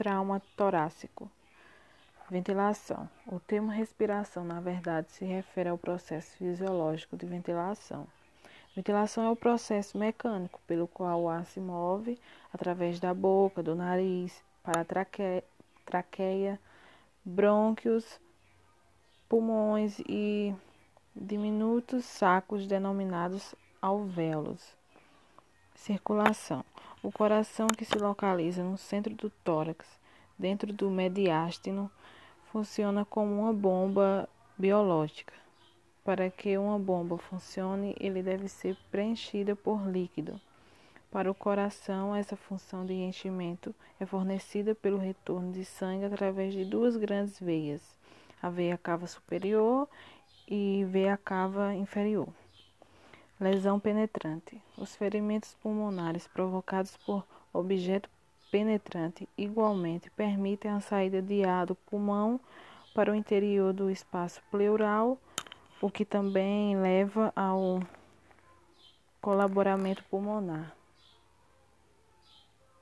trauma torácico. Ventilação. O termo respiração, na verdade, se refere ao processo fisiológico de ventilação. Ventilação é o processo mecânico pelo qual o ar se move através da boca, do nariz, para a traqueia, traqueia brônquios, pulmões e diminutos sacos denominados alvéolos. Circulação. O coração que se localiza no centro do tórax, dentro do mediastino, funciona como uma bomba biológica. Para que uma bomba funcione, ele deve ser preenchida por líquido. Para o coração, essa função de enchimento é fornecida pelo retorno de sangue através de duas grandes veias, a veia cava superior e veia cava inferior. Lesão penetrante. Os ferimentos pulmonares provocados por objeto penetrante igualmente permitem a saída de ar do pulmão para o interior do espaço pleural, o que também leva ao colaboramento pulmonar.